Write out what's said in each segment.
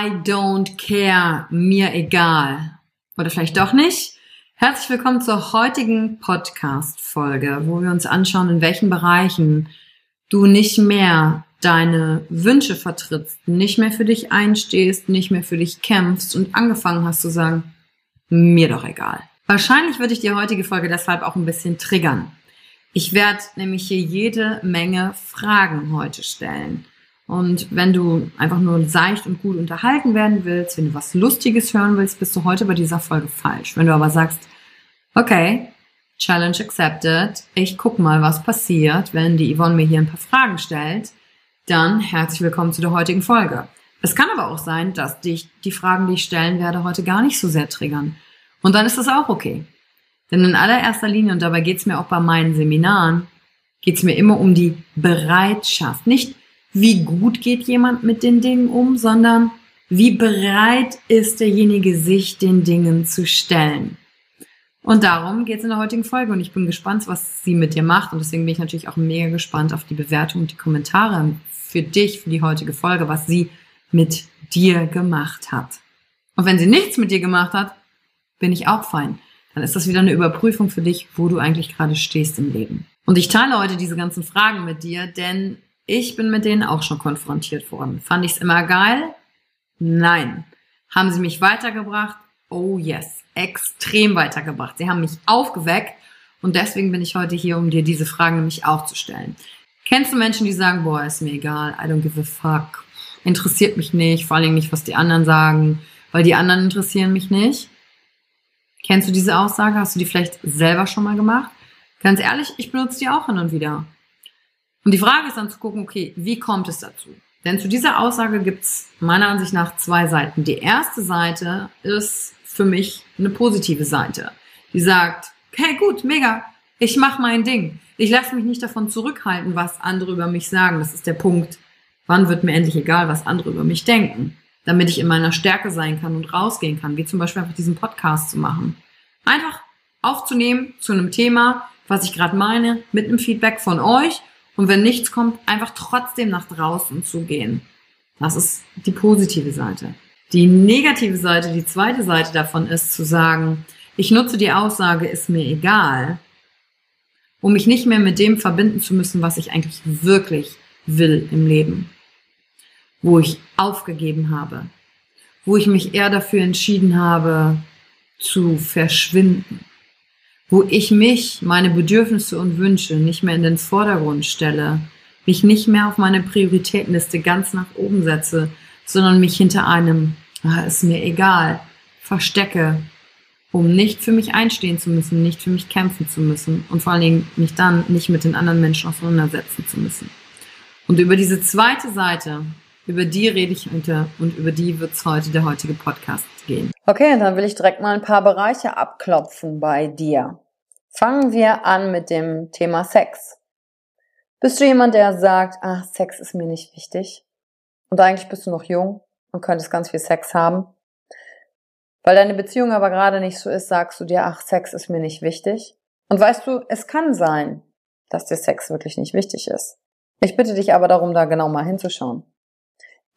I don't care, mir egal. Oder vielleicht doch nicht? Herzlich willkommen zur heutigen Podcast-Folge, wo wir uns anschauen, in welchen Bereichen du nicht mehr deine Wünsche vertrittst, nicht mehr für dich einstehst, nicht mehr für dich kämpfst und angefangen hast zu sagen, mir doch egal. Wahrscheinlich würde ich die heutige Folge deshalb auch ein bisschen triggern. Ich werde nämlich hier jede Menge Fragen heute stellen. Und wenn du einfach nur seicht und gut unterhalten werden willst, wenn du was Lustiges hören willst, bist du heute bei dieser Folge falsch. Wenn du aber sagst, okay, Challenge accepted, ich guck mal, was passiert, wenn die Yvonne mir hier ein paar Fragen stellt, dann herzlich willkommen zu der heutigen Folge. Es kann aber auch sein, dass dich die Fragen, die ich stellen werde, heute gar nicht so sehr triggern. Und dann ist das auch okay. Denn in allererster Linie, und dabei geht's mir auch bei meinen Seminaren, geht's mir immer um die Bereitschaft. Nicht wie gut geht jemand mit den Dingen um, sondern wie bereit ist derjenige, sich den Dingen zu stellen. Und darum geht es in der heutigen Folge und ich bin gespannt, was sie mit dir macht und deswegen bin ich natürlich auch mega gespannt auf die Bewertung und die Kommentare für dich, für die heutige Folge, was sie mit dir gemacht hat. Und wenn sie nichts mit dir gemacht hat, bin ich auch fein. Dann ist das wieder eine Überprüfung für dich, wo du eigentlich gerade stehst im Leben. Und ich teile heute diese ganzen Fragen mit dir, denn ich bin mit denen auch schon konfrontiert worden. Fand ich es immer geil? Nein. Haben sie mich weitergebracht? Oh yes. Extrem weitergebracht. Sie haben mich aufgeweckt und deswegen bin ich heute hier, um dir diese Fragen nämlich auch zu stellen. Kennst du Menschen, die sagen, boah, ist mir egal, I don't give a fuck, interessiert mich nicht, vor allem nicht, was die anderen sagen, weil die anderen interessieren mich nicht? Kennst du diese Aussage? Hast du die vielleicht selber schon mal gemacht? Ganz ehrlich, ich benutze die auch hin und wieder. Und die Frage ist dann zu gucken, okay, wie kommt es dazu? Denn zu dieser Aussage gibt's meiner Ansicht nach zwei Seiten. Die erste Seite ist für mich eine positive Seite, die sagt, okay, gut, mega, ich mache mein Ding. Ich lasse mich nicht davon zurückhalten, was andere über mich sagen. Das ist der Punkt. Wann wird mir endlich egal, was andere über mich denken? Damit ich in meiner Stärke sein kann und rausgehen kann, wie zum Beispiel einfach diesen Podcast zu machen. Einfach aufzunehmen zu einem Thema, was ich gerade meine, mit einem Feedback von euch und wenn nichts kommt, einfach trotzdem nach draußen zu gehen. Das ist die positive Seite. Die negative Seite, die zweite Seite davon ist zu sagen, ich nutze die Aussage, ist mir egal, um mich nicht mehr mit dem verbinden zu müssen, was ich eigentlich wirklich will im Leben, wo ich aufgegeben habe, wo ich mich eher dafür entschieden habe, zu verschwinden, wo ich mich, meine Bedürfnisse und Wünsche nicht mehr in den Vordergrund stelle, mich nicht mehr auf meine Prioritätenliste ganz nach oben setze, sondern mich hinter einem, ah, ist mir egal, verstecke, um nicht für mich einstehen zu müssen, nicht für mich kämpfen zu müssen und vor allen Dingen mich dann nicht mit den anderen Menschen auseinandersetzen zu müssen. Und über diese zweite Seite, über die rede ich heute und über die wird es heute der heutige Podcast gehen. Okay, dann will ich direkt mal ein paar Bereiche abklopfen bei dir. Fangen wir an mit dem Thema Sex. Bist du jemand, der sagt, ach, Sex ist mir nicht wichtig? Und eigentlich bist du noch jung und könntest ganz viel Sex haben. Weil deine Beziehung aber gerade nicht so ist, sagst du dir, ach, Sex ist mir nicht wichtig. Und weißt du, es kann sein, dass dir Sex wirklich nicht wichtig ist. Ich bitte dich aber darum, da genau mal hinzuschauen.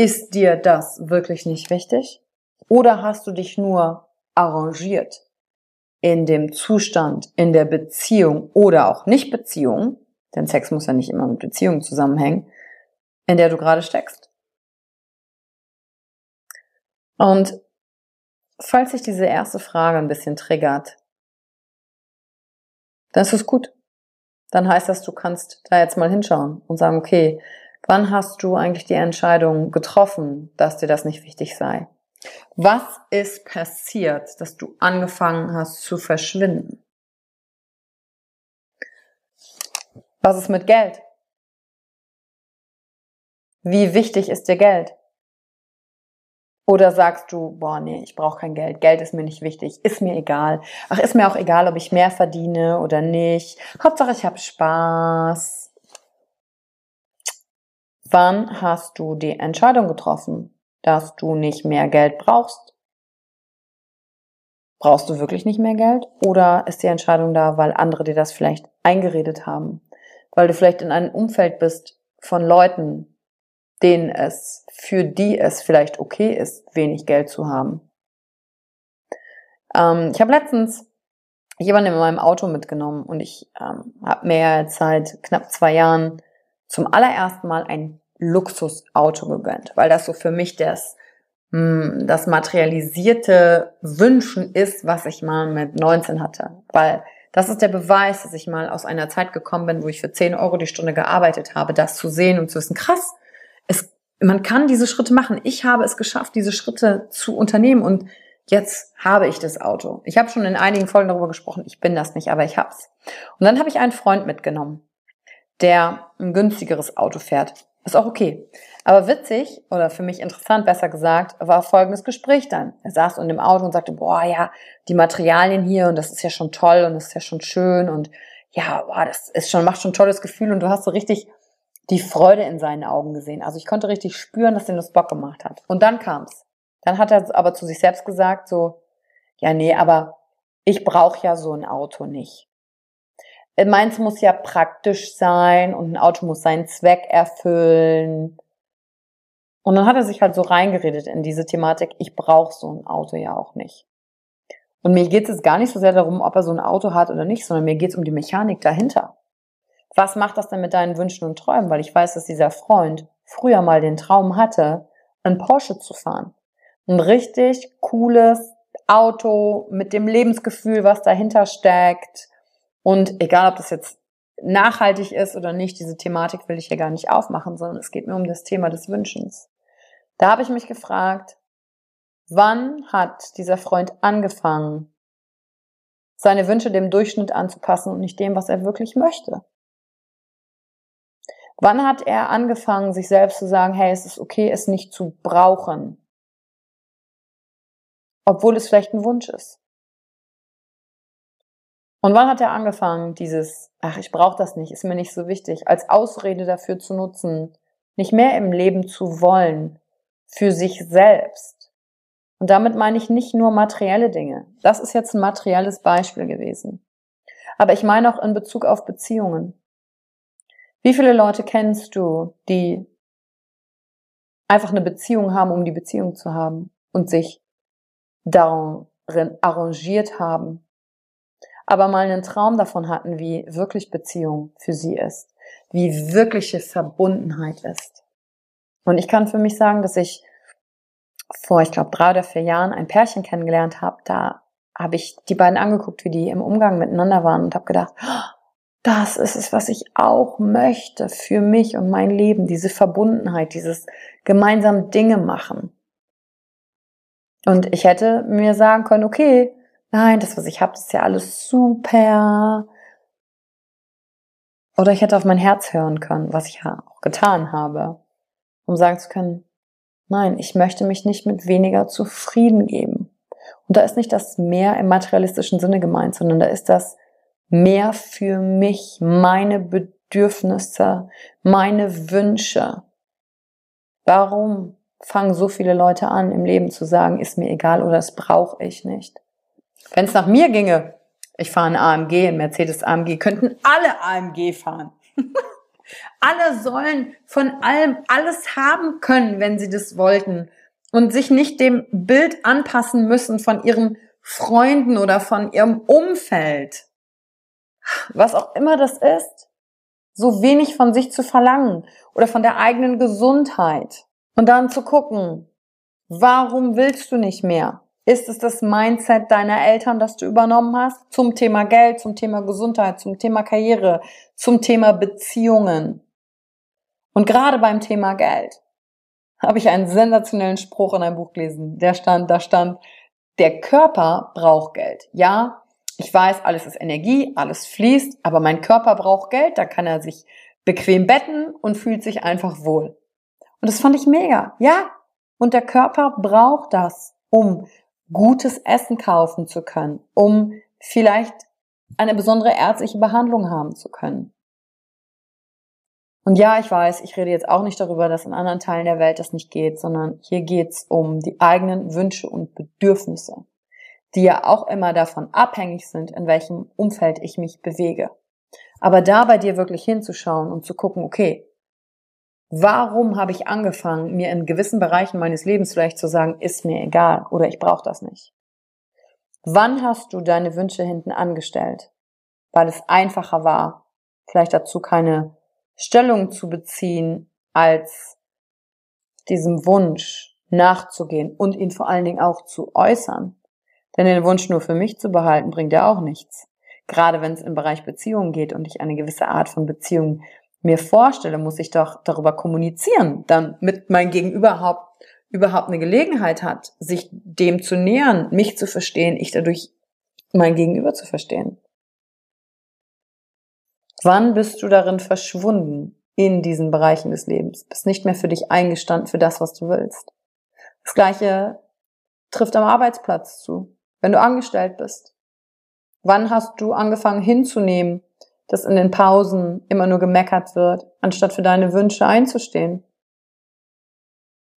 Ist dir das wirklich nicht wichtig? Oder hast du dich nur arrangiert in dem Zustand, in der Beziehung oder auch nicht Beziehung, denn Sex muss ja nicht immer mit Beziehung zusammenhängen, in der du gerade steckst? Und falls sich diese erste Frage ein bisschen triggert, dann ist es gut. Dann heißt das, du kannst da jetzt mal hinschauen und sagen, okay, wann hast du eigentlich die Entscheidung getroffen, dass dir das nicht wichtig sei? Was ist passiert, dass du angefangen hast zu verschwinden? Was ist mit Geld? Wie wichtig ist dir Geld? Oder sagst du, boah, nee, ich brauche kein Geld, Geld ist mir nicht wichtig, ist mir egal. Ach, ist mir auch egal, ob ich mehr verdiene oder nicht. Hauptsache, ich habe Spaß. Wann hast du die Entscheidung getroffen, dass du nicht mehr Geld brauchst? Brauchst du wirklich nicht mehr Geld? Oder ist die Entscheidung da, weil andere dir das vielleicht eingeredet haben? Weil du vielleicht in einem Umfeld bist von Leuten, denen es, für die es vielleicht okay ist, wenig Geld zu haben. Ähm, ich habe letztens jemanden in meinem Auto mitgenommen und ich ähm, habe mir seit knapp zwei Jahren zum allerersten Mal ein Luxusauto gegönnt, weil das so für mich das, mh, hm, das materialisierte Wünschen ist, was ich mal mit 19 hatte. Weil das ist der Beweis, dass ich mal aus einer Zeit gekommen bin, wo ich für 10 Euro die Stunde gearbeitet habe, das zu sehen und zu wissen, krass, es, man kann diese Schritte machen. Ich habe es geschafft, diese Schritte zu unternehmen und jetzt habe ich das Auto. Ich habe schon in einigen Folgen darüber gesprochen, ich bin das nicht, aber ich hab's. Und dann habe ich einen Freund mitgenommen, der ein günstigeres Auto fährt. Ist auch okay. Aber witzig oder für mich interessant, besser gesagt, war folgendes Gespräch dann. Er saß in dem Auto und sagte, boah, ja, die Materialien hier und das ist ja schon toll und das ist ja schon schön und ja, boah, das ist schon, macht schon ein tolles Gefühl und du hast so richtig die Freude in seinen Augen gesehen. Also ich konnte richtig spüren, dass ihm das Bock gemacht hat. Und dann kam's. Dann hat er aber zu sich selbst gesagt, so, ja, nee, aber ich brauche ja so ein Auto nicht. Äh, meins muss ja praktisch sein und ein Auto muss seinen Zweck erfüllen. Und dann hat er sich halt so reingeredet in diese Thematik, ich brauche so ein Auto ja auch nicht. Und mir geht es jetzt gar nicht so sehr darum, ob er so ein Auto hat oder nicht, sondern mir geht es um die Mechanik dahinter was macht das denn mit deinen Wünschen und Träumen? Weil ich weiß, dass dieser Freund früher mal den Traum hatte, ein Porsche zu fahren. Ein richtig cooles Auto mit dem Lebensgefühl, was dahinter steckt. Und egal, ob das jetzt nachhaltig ist oder nicht, diese Thematik will ich hier gar nicht aufmachen, sondern es geht mir um das Thema des Wünschens. Da habe ich mich gefragt, wann hat dieser Freund angefangen, seine Wünsche dem Durchschnitt anzupassen und nicht dem, was er wirklich möchte? Wann hat er angefangen, sich selbst zu sagen, hey, es ist okay, es nicht zu brauchen? Obwohl es vielleicht ein Wunsch ist. Und wann hat er angefangen, dieses, ach, ich brauche das nicht, ist mir nicht so wichtig, als Ausrede dafür zu nutzen, nicht mehr im Leben zu wollen, für sich selbst. Und damit meine ich nicht nur materielle Dinge. Das ist jetzt ein materielles Beispiel gewesen. Aber ich meine auch in Bezug auf Beziehungen. Wie viele Leute kennst du, die einfach eine Beziehung haben, um die Beziehung zu haben und sich darin arrangiert haben, aber mal einen Traum davon hatten, wie wirklich Beziehung für sie ist, wie wirkliche Verbundenheit ist. Und ich kann für mich sagen, dass ich vor, ich glaube, drei oder vier Jahren ein Pärchen kennengelernt habe. Da habe ich die beiden angeguckt, wie die im Umgang miteinander waren und habe gedacht, oh, das ist es, was ich auch möchte für mich und mein Leben, diese Verbundenheit, dieses gemeinsam Dinge machen. Und ich hätte mir sagen können, okay, nein, das, was ich habe, ist ja alles super. Oder ich hätte auf mein Herz hören können, was ich auch getan habe, um sagen zu können, nein, ich möchte mich nicht mit weniger zufrieden geben. Und da ist nicht das mehr im materialistischen Sinne gemeint, sondern da ist das mehr für mich, meine Bedürfnisse, meine Wünsche. Warum fangen so viele Leute an, im Leben zu sagen, ist mir egal oder das brauche ich nicht? Wenn es nach mir ginge, ich fahre ein AMG, ein Mercedes AMG, könnten alle AMG fahren. alle sollen von allem alles haben können, wenn sie das wollten und sich nicht dem Bild anpassen müssen von ihren Freunden oder von ihrem Umfeld was auch immer das ist, so wenig von sich zu verlangen oder von der eigenen Gesundheit und dann zu gucken, warum willst du nicht mehr? Ist es das Mindset deiner Eltern, das du übernommen hast? Zum Thema Geld, zum Thema Gesundheit, zum Thema Karriere, zum Thema Beziehungen. Und gerade beim Thema Geld habe ich einen sensationellen Spruch in einem Buch gelesen. Der stand, da stand, der Körper braucht Geld. Ja, ich weiß, alles ist Energie, alles fließt, aber mein Körper braucht Geld, da kann er sich bequem betten und fühlt sich einfach wohl. Und das fand ich mega. Ja, und der Körper braucht das, um gutes Essen kaufen zu können, um vielleicht eine besondere ärztliche Behandlung haben zu können. Und ja, ich weiß, ich rede jetzt auch nicht darüber, dass in anderen Teilen der Welt das nicht geht, sondern hier geht's um die eigenen Wünsche und Bedürfnisse die ja auch immer davon abhängig sind, in welchem Umfeld ich mich bewege. Aber da bei dir wirklich hinzuschauen und zu gucken, okay, warum habe ich angefangen, mir in gewissen Bereichen meines Lebens vielleicht zu sagen, ist mir egal oder ich brauche das nicht? Wann hast du deine Wünsche hinten angestellt? Weil es einfacher war, vielleicht dazu keine Stellung zu beziehen, als diesem Wunsch nachzugehen und ihn vor allen Dingen auch zu äußern. Denn den Wunsch nur für mich zu behalten, bringt ja auch nichts. Gerade wenn es im Bereich Beziehungen geht und ich eine gewisse Art von Beziehung mir vorstelle, muss ich doch darüber kommunizieren, damit mein Gegenüber überhaupt, überhaupt eine Gelegenheit hat, sich dem zu nähern, mich zu verstehen, ich dadurch mein Gegenüber zu verstehen. Wann bist du darin verschwunden in diesen Bereichen des Lebens? Bist nicht mehr für dich eingestanden für das, was du willst. Das gleiche trifft am Arbeitsplatz zu wenn du angestellt bist? Wann hast du angefangen hinzunehmen, dass in den Pausen immer nur gemeckert wird, anstatt für deine Wünsche einzustehen?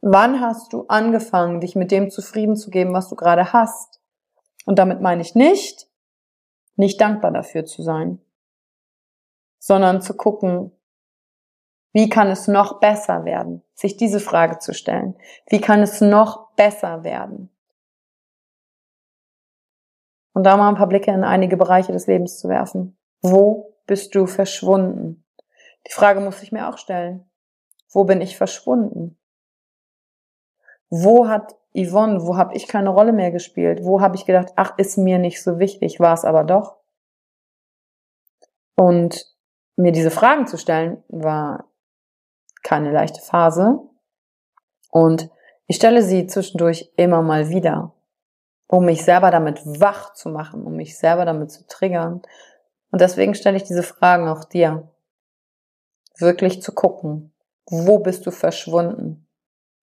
Wann hast du angefangen, dich mit dem zufrieden zu geben, was du gerade hast? Und damit meine ich nicht, nicht dankbar dafür zu sein, sondern zu gucken, wie kann es noch besser werden? Sich diese Frage zu stellen. Wie kann es noch besser werden? und da mal ein paar Blicke in einige Bereiche des Lebens zu werfen. Wo bist du verschwunden? Die Frage muss ich mir auch stellen. Wo bin ich verschwunden? Wo hat Yvonne, wo habe ich keine Rolle mehr gespielt? Wo habe ich gedacht, ach, ist mir nicht so wichtig, war es aber doch? Und mir diese Fragen zu stellen, war keine leichte Phase. Und ich stelle sie zwischendurch immer mal wieder um mich selber damit wach zu machen, um mich selber damit zu triggern. Und deswegen stelle ich diese Fragen auch dir. Wirklich zu gucken, wo bist du verschwunden?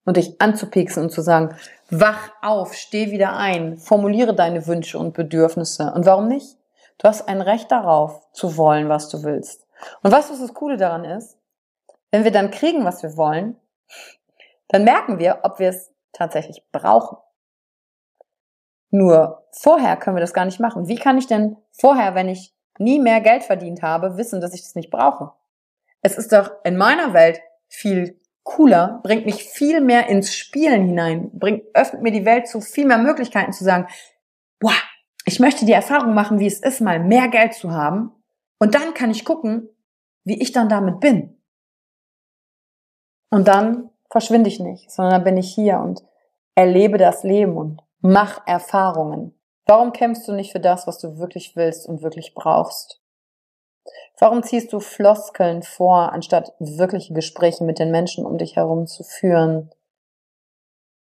Und dich anzupieksen und zu sagen, wach auf, steh wieder ein, formuliere deine Wünsche und Bedürfnisse. Und warum nicht? Du hast ein Recht darauf, zu wollen, was du willst. Und was das Coole daran ist? Wenn wir dann kriegen, was wir wollen, dann merken wir, ob wir es tatsächlich brauchen. Nur vorher können wir das gar nicht machen. Wie kann ich denn vorher, wenn ich nie mehr Geld verdient habe, wissen, dass ich das nicht brauche? Es ist doch in meiner Welt viel cooler, bringt mich viel mehr ins Spielen hinein, bringt, öffnet mir die Welt zu viel mehr Möglichkeiten zu sagen, boah, ich möchte die Erfahrung machen, wie es ist, mal mehr Geld zu haben. Und dann kann ich gucken, wie ich dann damit bin. Und dann verschwinde ich nicht, sondern dann bin ich hier und erlebe das Leben und mach Erfahrungen. Warum kämpfst du nicht für das, was du wirklich willst und wirklich brauchst? Warum ziehst du Floskeln vor, anstatt wirkliche Gespräche mit den Menschen um dich herum zu führen,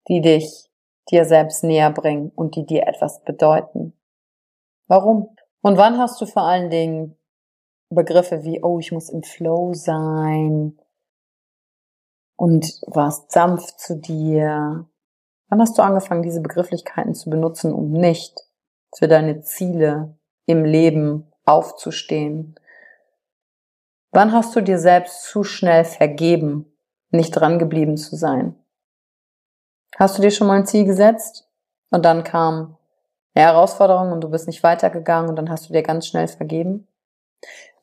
die dich dir selbst näher bringen und die dir etwas bedeuten? Warum? Und wann hast du vor allen Dingen Begriffe wie, oh, ich muss im Flow sein und warst sanft zu dir? Wann hast du angefangen, diese Begrifflichkeiten zu benutzen, um nicht für deine Ziele im Leben aufzustehen? Wann hast du dir selbst zu schnell vergeben, nicht dran geblieben zu sein? Hast du dir schon mal ein Ziel gesetzt und dann kam eine Herausforderung und du bist nicht weitergegangen und dann hast du dir ganz schnell vergeben?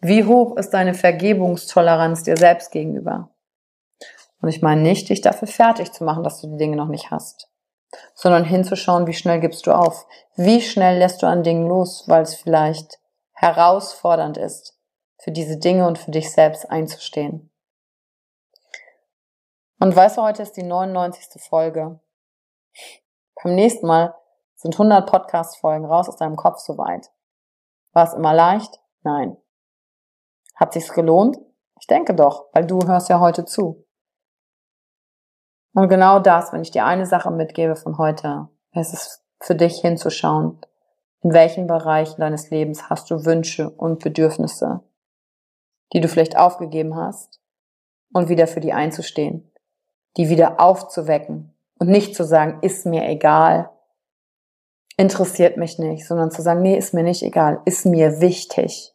Wie hoch ist deine Vergebungstoleranz dir selbst gegenüber? Und ich meine nicht, dich dafür fertig zu machen, dass du die Dinge noch nicht hast, sondern hinzuschauen, wie schnell gibst du auf? Wie schnell lässt du an Dingen los, weil es vielleicht herausfordernd ist, für diese Dinge und für dich selbst einzustehen? Und weißt du, heute ist die 99. Folge. Beim nächsten Mal sind 100 Podcast-Folgen raus aus deinem Kopf soweit. War es immer leicht? Nein. Hat sich's gelohnt? Ich denke doch, weil du hörst ja heute zu. Und genau das, wenn ich dir eine Sache mitgebe von heute, ist es für dich hinzuschauen, in welchen Bereichen deines Lebens hast du Wünsche und Bedürfnisse, die du vielleicht aufgegeben hast, und wieder für die einzustehen, die wieder aufzuwecken und nicht zu sagen, ist mir egal, interessiert mich nicht, sondern zu sagen, nee, ist mir nicht egal, ist mir wichtig,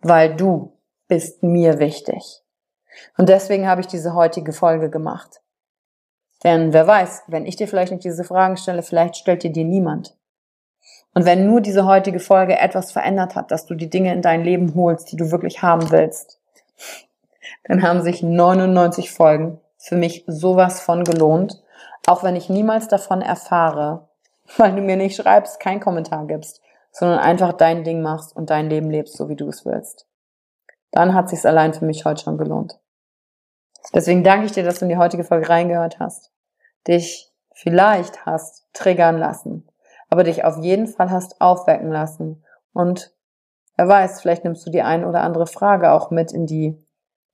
weil du bist mir wichtig. Und deswegen habe ich diese heutige Folge gemacht. Denn wer weiß, wenn ich dir vielleicht nicht diese Fragen stelle, vielleicht stellt dir die niemand. Und wenn nur diese heutige Folge etwas verändert hat, dass du die Dinge in dein Leben holst, die du wirklich haben willst, dann haben sich 99 Folgen für mich sowas von gelohnt, auch wenn ich niemals davon erfahre, weil du mir nicht schreibst, keinen Kommentar gibst, sondern einfach dein Ding machst und dein Leben lebst, so wie du es willst. Dann hat sich's allein für mich heute schon gelohnt. Deswegen danke ich dir, dass du in die heutige Folge reingehört hast, dich vielleicht hast triggern lassen, aber dich auf jeden Fall hast aufwecken lassen und wer weiß, vielleicht nimmst du die ein oder andere Frage auch mit in die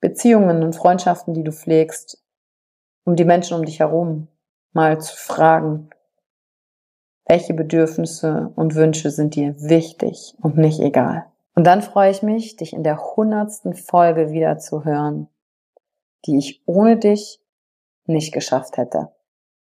Beziehungen und Freundschaften, die du pflegst, um die Menschen um dich herum mal zu fragen, welche Bedürfnisse und Wünsche sind dir wichtig und nicht egal. Und dann freue ich mich, dich in der hundertsten Folge wieder zu hören, die ich ohne dich nicht geschafft hätte.